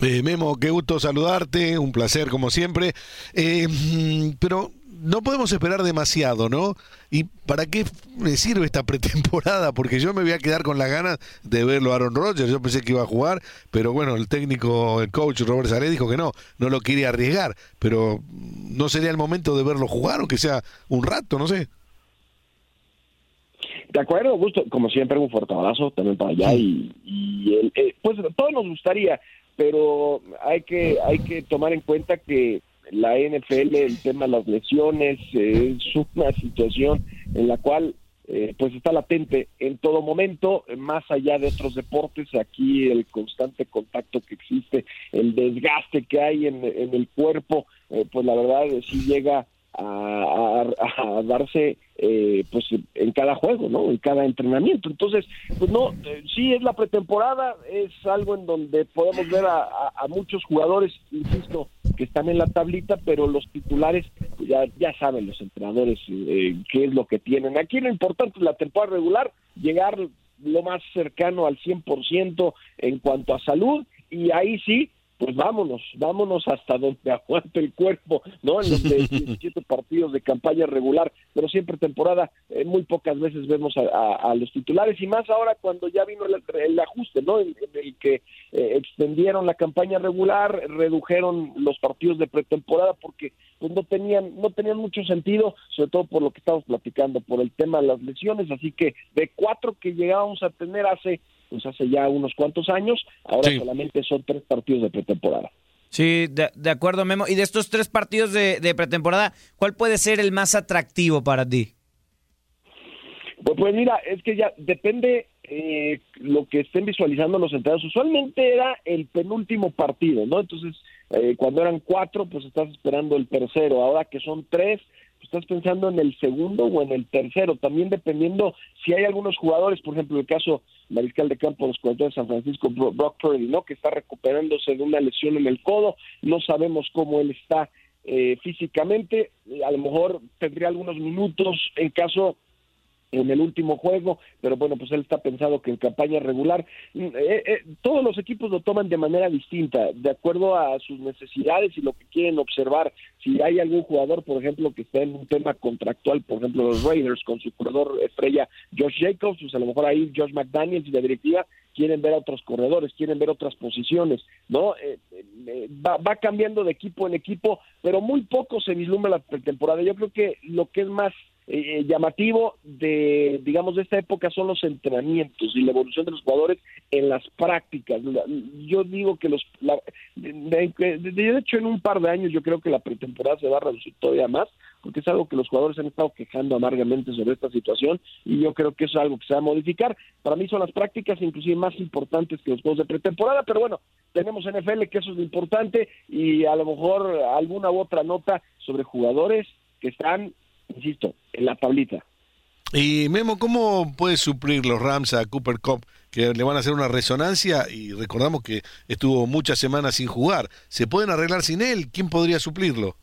Eh, Memo, qué gusto saludarte, un placer como siempre. Eh, mm, pero no podemos esperar demasiado, ¿no? ¿Y para qué me sirve esta pretemporada? Porque yo me voy a quedar con las ganas de verlo a Aaron Rodgers. Yo pensé que iba a jugar, pero bueno, el técnico, el coach Robert Saleh dijo que no, no lo quería arriesgar. Pero ¿no sería el momento de verlo jugar o que sea un rato, no sé? De acuerdo, gusto. Como siempre, un fuerte abrazo también para allá. Y, y eh, pues todos nos gustaría, pero hay que, hay que tomar en cuenta que la NFL, el tema de las lesiones, es una situación en la cual eh, pues está latente en todo momento, más allá de otros deportes, aquí el constante contacto que existe, el desgaste que hay en, el cuerpo, eh, pues la verdad sí llega a, darse eh, pues en cada juego, ¿no? En cada entrenamiento. Entonces, pues no, sí es la pretemporada, es algo en donde podemos ver a muchos jugadores, insisto, que están en la tablita, pero los titulares pues, ya, ya saben los entrenadores eh, qué es lo que tienen. Aquí lo importante es la temporada regular, llegar lo más cercano al 100% en cuanto a salud y ahí sí pues vámonos, vámonos hasta donde aguante el cuerpo, ¿no? En los 17 partidos de campaña regular, pero siempre temporada, eh, muy pocas veces vemos a, los titulares y más ahora cuando ya vino el, ajuste, ¿no? En, el que eh, extendieron la campaña regular, redujeron los partidos de pretemporada porque pues no tenían no tenían mucho sentido, sobre todo por lo que estamos platicando, por el tema de las lesiones, así que de cuatro que llegábamos a tener hace pues hace ya unos cuantos años, ahora solamente son tres partidos de pretemporada. Sí, de, de acuerdo, Memo. Y de estos tres partidos de, de pretemporada, ¿cuál puede ser el más atractivo para ti? Pues, pues mira, es que ya depende eh, lo que estén visualizando los entrenadores. Usualmente era el penúltimo partido, ¿no? Entonces, eh, cuando eran cuatro, pues estás esperando el tercero. Ahora que son tres, estás pensando en el segundo o en el tercero. También dependiendo si hay algunos jugadores, por ejemplo, el caso mariscal de campo los 40 de San Francisco, Bro- Brock Purdy, ¿no? Que está recuperándose de una lesión en el codo. No sabemos cómo él está eh, físicamente. A lo mejor tendría algunos minutos en caso en el último juego, pero bueno, pues él está pensado que en campaña regular, mm, eh, eh, todos los equipos lo toman de manera distinta, de acuerdo a sus necesidades y lo que quieren observar. Si hay algún jugador, por ejemplo, que está en un tema contractual, por ejemplo, los Raiders con su corredor estrella Josh Jacobs, pues a lo mejor ahí Josh McDaniels y la directiva quieren ver a otros corredores, quieren ver otras posiciones, ¿no? Eh, eh, va, va cambiando de equipo en equipo, pero muy poco se vislumbra la pretemporada. Yo creo que lo que es más eh, llamativo de, digamos, de esta época son los entrenamientos y la evolución de los jugadores en las prácticas. Yo digo que los, la- de hecho, en un par de años yo creo que la pretemporada se va a reducir todavía más, porque es algo que los jugadores han estado quejando amargamente sobre esta situación y yo creo que eso es algo que se va a modificar. Para mí son las prácticas inclusive más importantes que los juegos de pretemporada, pero bueno, tenemos NFL que eso es lo importante y a lo mejor alguna u otra nota sobre jugadores que están, insisto, en la tablita. Y Memo, ¿cómo puede suplir los Rams a Cooper Cup? Que le van a hacer una resonancia y recordamos que estuvo muchas semanas sin jugar. ¿Se pueden arreglar sin él? ¿Quién podría suplirlo?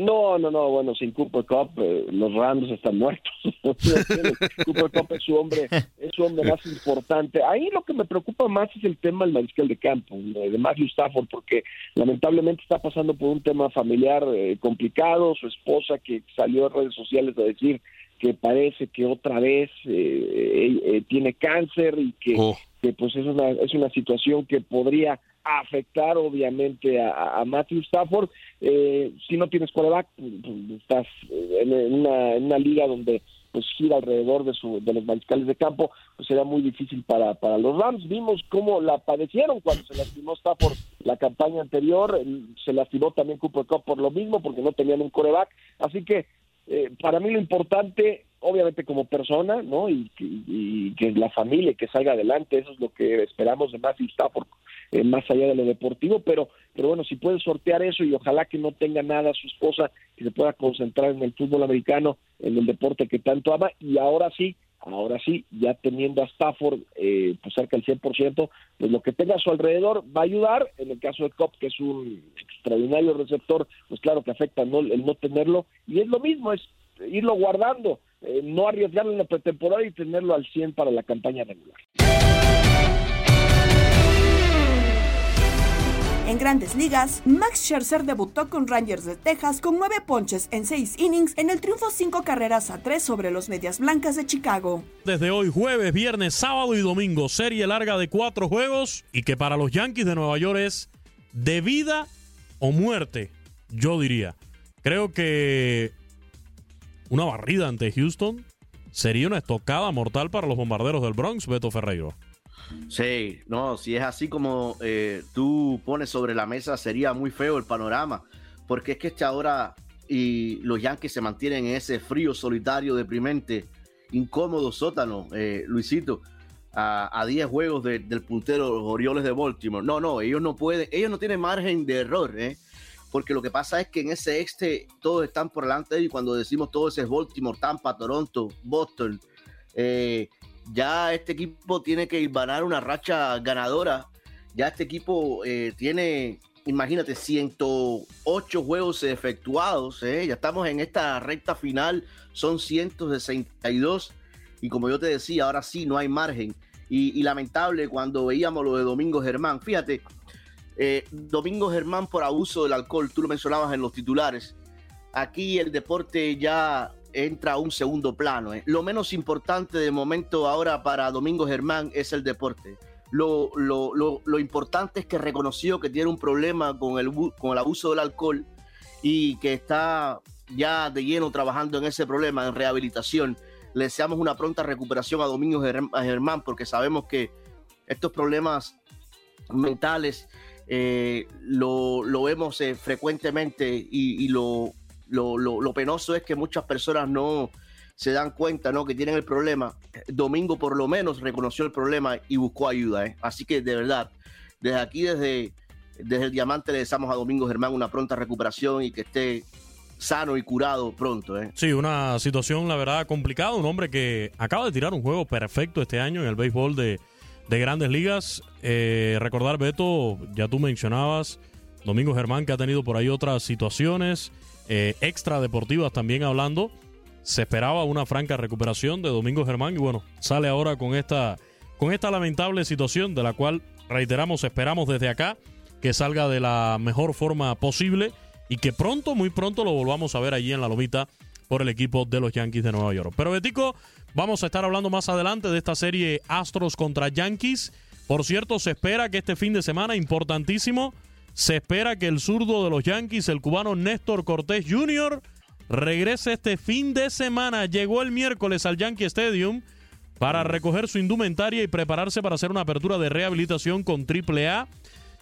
No, no, no, bueno, sin Cooper Cup eh, los Rams están muertos. Cooper Cup es su hombre, es su hombre más importante. Ahí lo que me preocupa más es el tema del mariscal de campo, de de Matthew Stafford, porque lamentablemente está pasando por un tema familiar eh, complicado. Su esposa que salió en redes sociales a decir que parece que otra vez eh, eh, eh, tiene cáncer y que, que, pues es una es una situación que podría afectar obviamente a, a Matthew Stafford. Eh, si no tienes quarterback pues, pues, estás en, en una, liga donde pues gira alrededor de su de los mariscales de campo pues será muy difícil para para los Rams. Vimos cómo la padecieron cuando se lastimó Stafford la campaña anterior. Se lastimó también Cooper Cup por lo mismo porque no tenían un coreback así que eh, para mí lo importante, obviamente como persona, ¿no? Y, y- y que la familia que salga adelante, eso es lo que esperamos de Matthew Stafford, eh, más allá de lo deportivo, pero, pero bueno, si puede sortear eso y ojalá que no tenga nada su esposa, que se pueda concentrar en el fútbol americano, en el deporte que tanto ama, y ahora sí, ahora sí, ya teniendo a Stafford eh, pues cerca del 100%, pues lo que tenga a su alrededor va a ayudar. En el caso de Cobb, que es un extraordinario receptor, pues claro que afecta ¿no? el no tenerlo. Y es lo mismo, es irlo guardando, eh, no arriesgarlo en la pretemporada y tenerlo al 100 para la campaña regular. En grandes ligas, Max Scherzer debutó con Rangers de Texas con nueve ponches en seis innings en el triunfo cinco carreras a tres sobre los Medias Blancas de Chicago. Desde hoy, jueves, viernes, sábado y domingo, serie larga de cuatro juegos y que para los Yankees de Nueva York es de vida o muerte, yo diría. Creo que una barrida ante Houston sería una estocada mortal para los bombarderos del Bronx, Beto Ferreiro. Sí, no, si es así como eh, tú pones sobre la mesa, sería muy feo el panorama, porque es que este ahora y los Yankees se mantienen en ese frío, solitario, deprimente, incómodo sótano, eh, Luisito, a, a 10 juegos de- del puntero los Orioles de Baltimore. No, no, ellos no pueden, ellos no tienen margen de error, ¿eh? Porque lo que pasa es que en ese este todos están por delante y cuando decimos todo ese es Baltimore, Tampa, Toronto, Boston, eh, ya este equipo tiene que ganar una racha ganadora. Ya este equipo eh, tiene, imagínate, 108 juegos efectuados. ¿eh? Ya estamos en esta recta final, son 162. Y como yo te decía, ahora sí no hay margen. Y, y lamentable cuando veíamos lo de Domingo Germán. Fíjate, eh, Domingo Germán por abuso del alcohol, tú lo mencionabas en los titulares. Aquí el deporte ya entra a un segundo plano. ¿eh? Lo menos importante de momento ahora para Domingo Germán es el deporte. Lo, lo- lo- lo importante es que reconoció que tiene un problema con el, con el abuso del alcohol y que está ya de lleno trabajando en ese problema, en rehabilitación. Le deseamos una pronta recuperación a Domingo Germán porque sabemos que estos problemas mentales eh, lo, lo vemos eh, frecuentemente y, lo, lo- lo penoso es que muchas personas no se dan cuenta ¿no? que tienen el problema. Domingo por lo menos reconoció el problema y buscó ayuda. ¿eh? Así que de verdad, desde aquí, desde, desde el Diamante, le deseamos a Domingo Germán una pronta recuperación y que esté sano y curado pronto. ¿eh? Sí, una situación, la verdad, complicada. Un hombre que acaba de tirar un juego perfecto este año en el béisbol de, de grandes ligas. Eh, recordar, Beto, ya tú mencionabas, Domingo Germán, que ha tenido por ahí otras situaciones eh, extra deportivas también hablando. Se esperaba una franca recuperación de Domingo Germán y bueno, sale ahora con esta, con esta lamentable situación de la cual, reiteramos, esperamos desde acá que salga de la mejor forma posible y que pronto, muy pronto lo volvamos a ver allí en la lomita por el equipo de los Yankees de Nueva York. Pero Betico, vamos a estar hablando más adelante de esta serie Astros contra Yankees. Por cierto, se espera que este fin de semana, importantísimo, se espera que el zurdo de los Yankees, el cubano Néstor Cortés Jr., regrese este fin de semana. Llegó el miércoles al Yankee Stadium para recoger su indumentaria y prepararse para hacer una apertura de rehabilitación con AAA.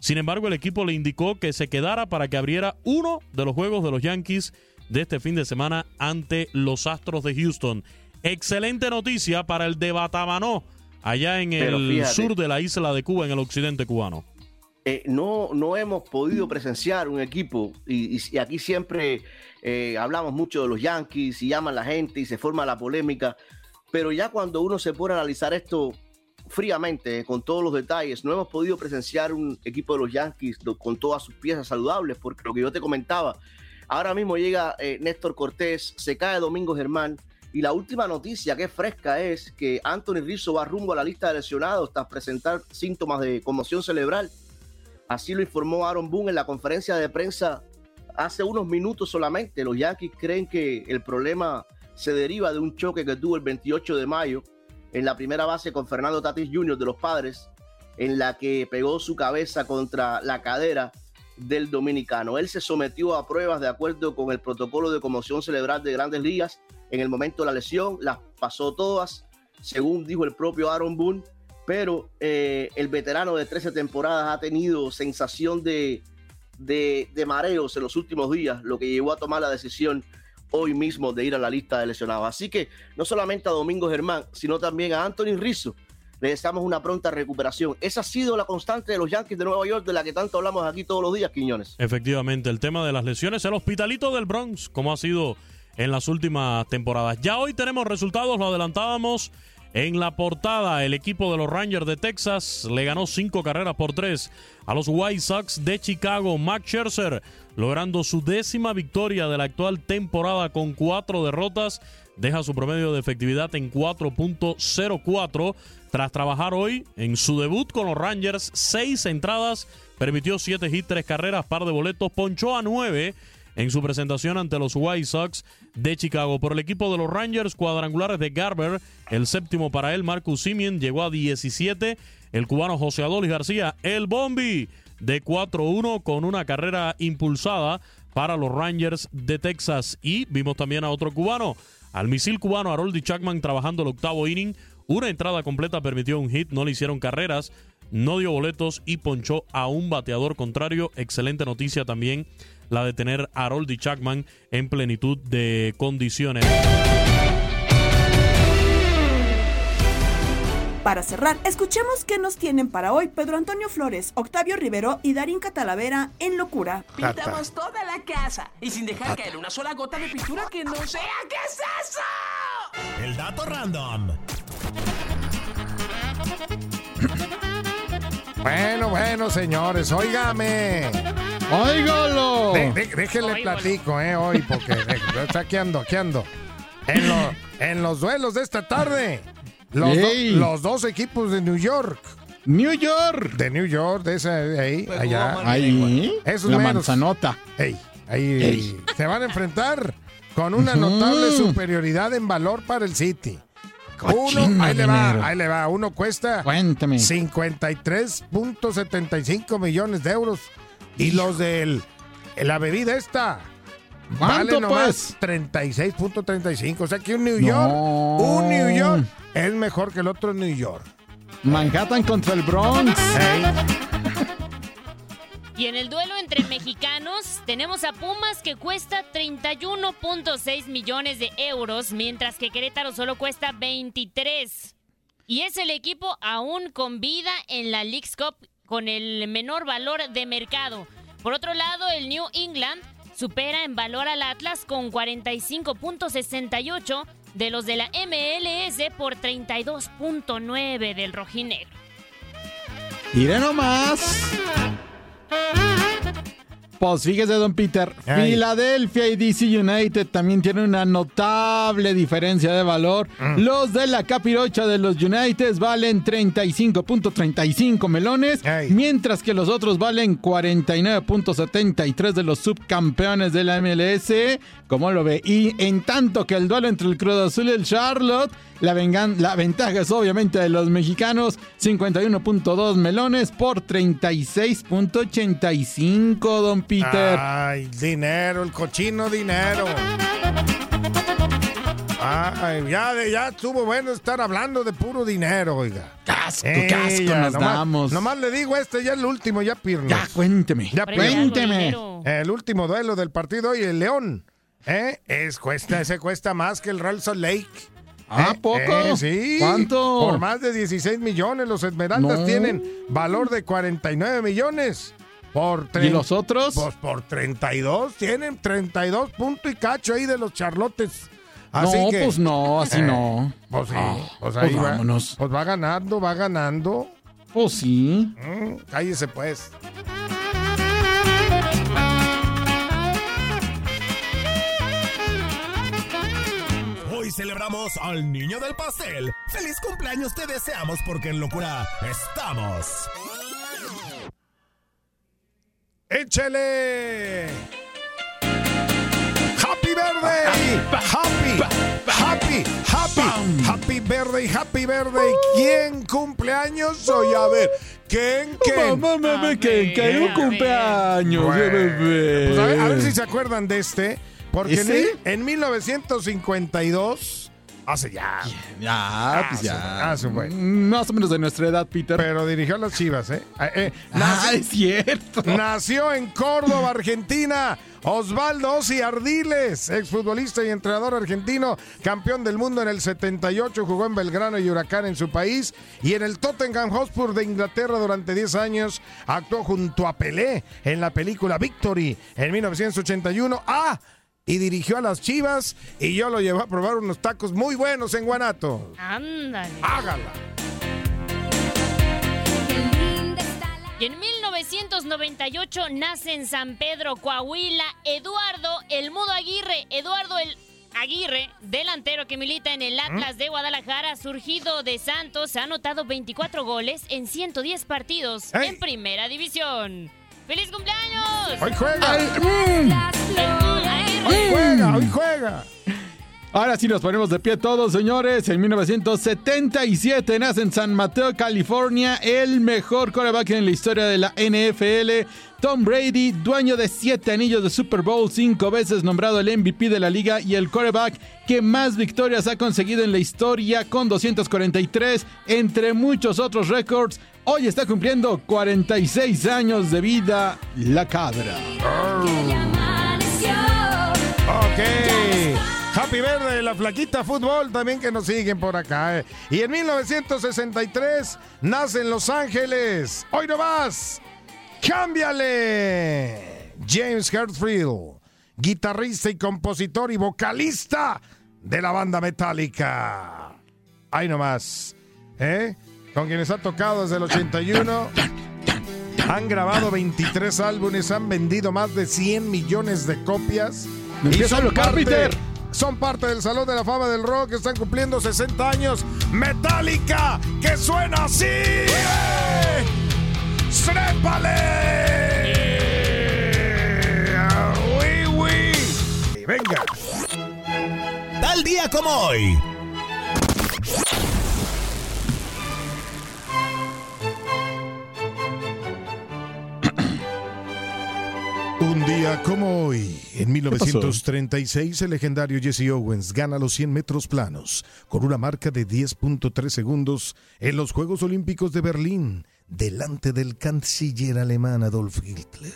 Sin embargo, el equipo le indicó que se quedara para que abriera uno de los juegos de los Yankees de este fin de semana ante los Astros de Houston. Excelente noticia para el de Batabanó, allá en Pero el fíjate. sur de la isla de Cuba, en el occidente cubano. eh, no, no hemos podido presenciar un equipo y, aquí siempre eh, hablamos mucho de los Yankees y llaman la gente y se forma la polémica, pero ya cuando uno se pone a analizar esto fríamente, con todos los detalles, no hemos podido presenciar un equipo de los Yankees con todas sus piezas saludables, porque lo que yo te comentaba, ahora mismo llega eh, Néstor Cortés, se cae Domingo Germán, y la última noticia que es fresca es que Anthony Rizzo va rumbo a la lista de lesionados tras presentar síntomas de conmoción cerebral. Así lo informó Aaron Boone en la conferencia de prensa hace unos minutos solamente. Los Yankees creen que el problema se deriva de un choque que tuvo el 28 de mayo en la primera base con Fernando Tatis Jr. de los Padres, en la que pegó su cabeza contra la cadera del dominicano. Él se sometió a pruebas de acuerdo con el protocolo de conmoción cerebral de grandes ligas. En el momento de la lesión, las pasó todas, según dijo el propio Aaron Boone, pero eh, el veterano de 13 temporadas ha tenido sensación de, de, de mareos en los últimos días, lo que llevó a tomar la decisión hoy mismo de ir a la lista de lesionados. Así que no solamente a Domingo Germán, sino también a Anthony Rizzo le deseamos una pronta recuperación. Esa ha sido la constante de los Yankees de Nueva York, de la que tanto hablamos aquí todos los días, Quiñones. Efectivamente, el tema de las lesiones, el hospitalito del Bronx, como ha sido en las últimas temporadas. Ya hoy tenemos resultados, lo adelantábamos en la portada. El equipo de los Rangers de Texas le ganó cinco carreras por tres a los White Sox de Chicago. Max Scherzer logrando su décima victoria de la actual temporada con cuatro derrotas. Deja su promedio de efectividad en 4.04 tras trabajar hoy en su debut con los Rangers. Seis entradas, permitió siete hits, tres carreras, par de boletos, ponchó a nueve en su presentación ante los White Sox de Chicago. Por el equipo de los Rangers, cuadrangulares de Garber, el séptimo para él, Marcus Simeon, llegó a 17. El cubano José Adolis García, el Bombi, de 4-1 con una carrera impulsada para los Rangers de Texas. Y vimos también a otro cubano, al misil cubano Haroldi Chapman trabajando el octavo inning. Una entrada completa permitió un hit, no le hicieron carreras, no dio boletos y ponchó a un bateador contrario. Excelente noticia también la de tener a Haroldi Chapman en plenitud de condiciones. Para cerrar, escuchemos qué nos tienen para hoy Pedro Antonio Flores, Octavio Rivero y Darín Catalavera en Locura. Pintamos toda la casa y sin dejar caer una sola gota de pintura que no sea. ¿Qué es eso? El dato random. Bueno, bueno, señores, óigame. ¡Óigalo! De- de- déjenle platico, ¿eh? Hoy, porque está aquí ando, aquí ando. En, lo- en los duelos de esta tarde, los, do- Ey. los dos equipos de New York. New York. De New York, de esa, de ahí, allá. Ahí, Esos la meros. manzanota. Ey, ahí Ey. se van a enfrentar con una notable superioridad en valor para el City. Uno, ahí le va, ahí le va. Uno cuesta Cuéntame. 53.75 millones de euros. Y los de la bebida esta. ¿Cuánto, vale nomás pues? 36.35. O sea que un New No. York, un New York es mejor que el otro New York. Manhattan contra el Bronx. Y en el duelo entre mexicanos tenemos a Pumas que cuesta 31.6 millones de euros, mientras que Querétaro solo cuesta 23. Y es el equipo aún con vida en la League's Cup con el menor valor de mercado. Por otro lado, el New England supera en valor al Atlas con 45.68 de los de la MLS por 32.9 del rojinegro. Iré nomás. Pues fíjese, don Peter, Ay. Philadelphia y DC United también tienen una notable diferencia de valor. Mm. Los de la capirocha de los United valen 35.35 melones, mientras que los otros valen 49.73 de los subcampeones de la MLS. ¿Cómo lo ve? Y en tanto que el duelo entre el Cruz Azul y el Charlotte, la, vengan- la ventaja es obviamente de los mexicanos, 51.2 melones por 36.85, don Peter. Ay, dinero, el cochino dinero. Ay, ya, de- ya estuvo bueno estar hablando de puro dinero, oiga. Casco, Eh, casco ya, nos nomás- damos. Nomás le digo este, ya el último, ya Pirnos. Ya, cuénteme. Ya cuénteme. El último duelo del partido y el León. ¿eh? Es, cuesta, ese cuesta más que el Real Salt Lake. ¿Ah, ¿Eh? poco? Eh, sí. ¿Cuánto? Por más de 16 millones. Los Esmeraldas No. tienen valor de 49 millones. Por ¿Y los otros? Pues por 32. Tienen 32 puntos y cacho ahí de los charlotes. Así No, que- pues no, así Eh, no. Pues sí. Ah, pues pues va. vámonos. Pues va ganando, va ganando. Pues sí. Mm, cállese pues. Hoy celebramos al niño del pastel. ¡Feliz cumpleaños te deseamos porque en locura estamos! ¡Échele! ¡Happy Birthday! ¡Happy! ¡Happy! ¡Happy! ¡Happy Birthday! ¡Happy Birthday! ¿Quién cumpleaños hoy? A ver, ¿quién? ¿Quién? Mamá, mamá, que hay un cumpleaños, Bueno, de bebé. Pues a, ver, a ver si se acuerdan de este. Porque en, en 1952, hace ya. Ya, pues Ah, ya. ah, su güey. Mm, Más o menos de nuestra edad, Peter. Pero dirigió a las chivas, ¿eh? Eh, eh, Ah, es cierto. Nació en Córdoba, Argentina. Osvaldo Ossi Ardiles, exfutbolista y entrenador argentino, campeón del mundo en el 78, jugó en Belgrano y Huracán en su país y en el Tottenham Hotspur de Inglaterra durante 10 años. Actuó junto a Pelé en la película Victory en 1981. ¡Ah! Y dirigió a las Chivas y yo lo llevé a probar unos tacos muy buenos en Guanato. Ándale. Hágala. Y en 1998 nace en San Pedro, Coahuila, Eduardo El Mudo Aguirre. Eduardo El Aguirre, delantero que milita en el Atlas de Guadalajara, surgido de Santos, ha anotado 24 goles en 110 partidos ¡Ey! en Primera División. ¡Feliz cumpleaños! Hoy juega. Ay, mm. Hoy juega, hoy juega. Ahora sí nos ponemos de pie todos, señores. En 1977 nace en San Mateo, California, el mejor quarterback en la historia de la NFL. Tom Brady, dueño de siete anillos de Super Bowl, cinco veces nombrado el MVP de la liga y el quarterback que más victorias ha conseguido en la historia con 243, entre muchos otros récords. Hoy está cumpliendo 46 años de vida la cabra. Ok. Happy Verde, la flaquita fútbol también que nos siguen por acá. eh. Y en 1963 nace en Los Ángeles. Hoy no más. ¡Cámbiale! James Hetfield, guitarrista y compositor y vocalista de la banda Metallica. Ahí nomás. ¿Eh? Con quienes ha tocado desde el 81. Han grabado 23 álbumes, han vendido más de 100 millones de copias. A locar, Peter. son parte del Salón de la Fama del Rock, están cumpliendo 60 años. Metallica, que suena así. ¡Eh! ¡Srépale! ¡Uy, uy! Y Venga. Tal día como hoy. Día como hoy, en 1936, el legendario Jesse Owens gana los 100 metros planos con una marca de 10.3 segundos en los Juegos Olímpicos de Berlín. delante del canciller alemán Adolf Hitler.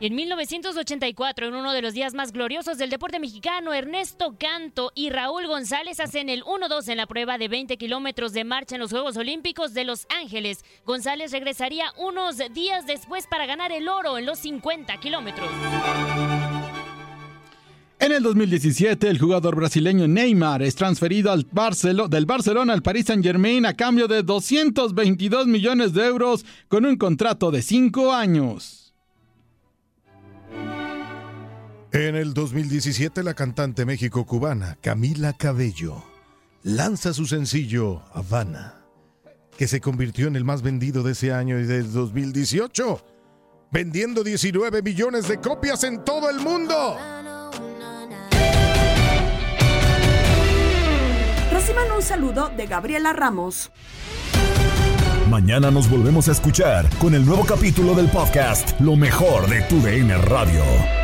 En 1984, en uno de los días más gloriosos del deporte mexicano, Ernesto Canto y Raúl González hacen el 1-2 en la prueba de 20 kilómetros de marcha en los Juegos Olímpicos de Los Ángeles. González regresaría unos días después para ganar el oro en los 50 kilómetros. En el 2017, el jugador brasileño Neymar es transferido al Barcelo- del Barcelona al Paris Saint-Germain a cambio de 222 millones de euros con un contrato de 5 años. En el 2017, la cantante México-cubana Camila Cabello lanza su sencillo Habana, que se convirtió en el más vendido de ese año y del 2018, vendiendo 19 millones de copias en todo el mundo. Reciban un saludo de Gabriela Ramos. Mañana nos volvemos a escuchar con el nuevo capítulo del podcast Lo mejor de tu DN Radio.